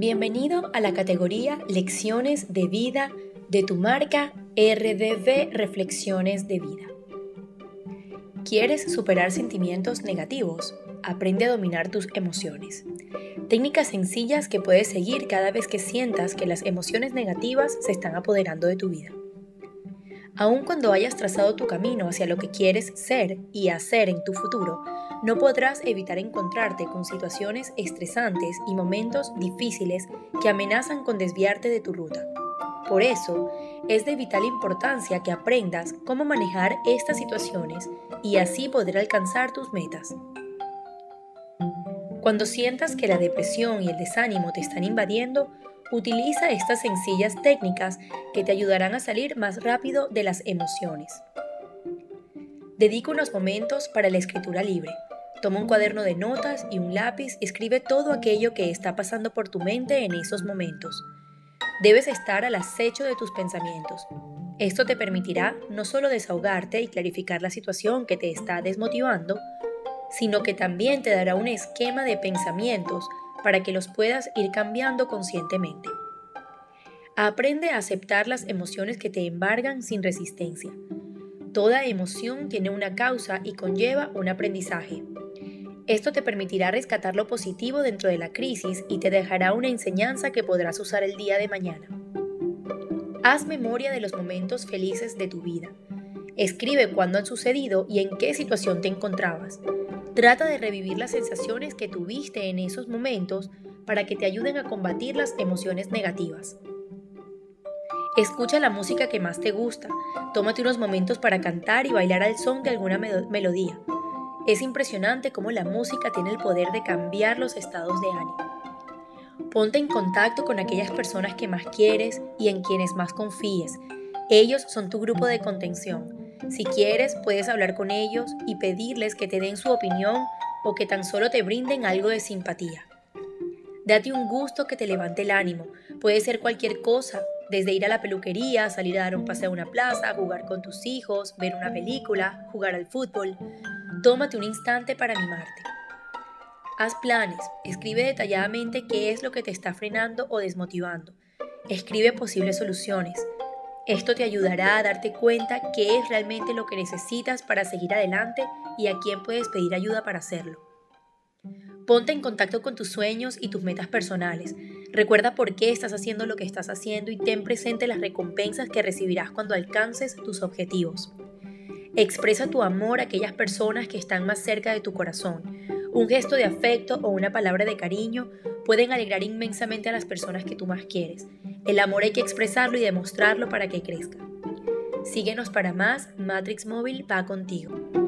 Bienvenido a la categoría Lecciones de Vida de tu marca RDV Reflexiones de Vida. ¿Quieres superar sentimientos negativos? Aprende a dominar tus emociones. Técnicas sencillas que puedes seguir cada vez que sientas que las emociones negativas se están apoderando de tu vida. Aun cuando hayas trazado tu camino hacia lo que quieres ser y hacer en tu futuro, no podrás evitar encontrarte con situaciones estresantes y momentos difíciles que amenazan con desviarte de tu ruta. Por eso, es de vital importancia que aprendas cómo manejar estas situaciones y así poder alcanzar tus metas. Cuando sientas que la depresión y el desánimo te están invadiendo, utiliza estas sencillas técnicas que te ayudarán a salir más rápido de las emociones. Dedica unos momentos para la escritura libre. Toma un cuaderno de notas y un lápiz y escribe todo aquello que está pasando por tu mente en esos momentos. Debes estar al acecho de tus pensamientos. Esto te permitirá no solo desahogarte y clarificar la situación que te está desmotivando, sino que también te dará un esquema de pensamientos para que los puedas ir cambiando conscientemente. Aprende a aceptar las emociones que te embargan sin resistencia. Toda emoción tiene una causa y conlleva un aprendizaje. Esto te permitirá rescatar lo positivo dentro de la crisis y te dejará una enseñanza que podrás usar el día de mañana. Haz memoria de los momentos felices de tu vida. Escribe cuándo han sucedido y en qué situación te encontrabas. Trata de revivir las sensaciones que tuviste en esos momentos para que te ayuden a combatir las emociones negativas. Escucha la música que más te gusta. Tómate unos momentos para cantar y bailar al son de alguna melodía. Es impresionante cómo la música tiene el poder de cambiar los estados de ánimo. Ponte en contacto con aquellas personas que más quieres y en quienes más confíes. Ellos son tu grupo de contención. Si quieres, puedes hablar con ellos y pedirles que te den su opinión o que tan solo te brinden algo de simpatía. Date un gusto que te levante el ánimo. Puede ser cualquier cosa, desde ir a la peluquería, salir a dar un paseo a una plaza, jugar con tus hijos, ver una película, jugar al fútbol. Tómate un instante para animarte. Haz planes, escribe detalladamente qué es lo que te está frenando o desmotivando. Escribe posibles soluciones. Esto te ayudará a darte cuenta qué es realmente lo que necesitas para seguir adelante y a quién puedes pedir ayuda para hacerlo. Ponte en contacto con tus sueños y tus metas personales. Recuerda por qué estás haciendo lo que estás haciendo y ten presente las recompensas que recibirás cuando alcances tus objetivos. Expresa tu amor a aquellas personas que están más cerca de tu corazón. Un gesto de afecto o una palabra de cariño pueden alegrar inmensamente a las personas que tú más quieres. El amor hay que expresarlo y demostrarlo para que crezca. Síguenos para más, Matrix Móvil va contigo.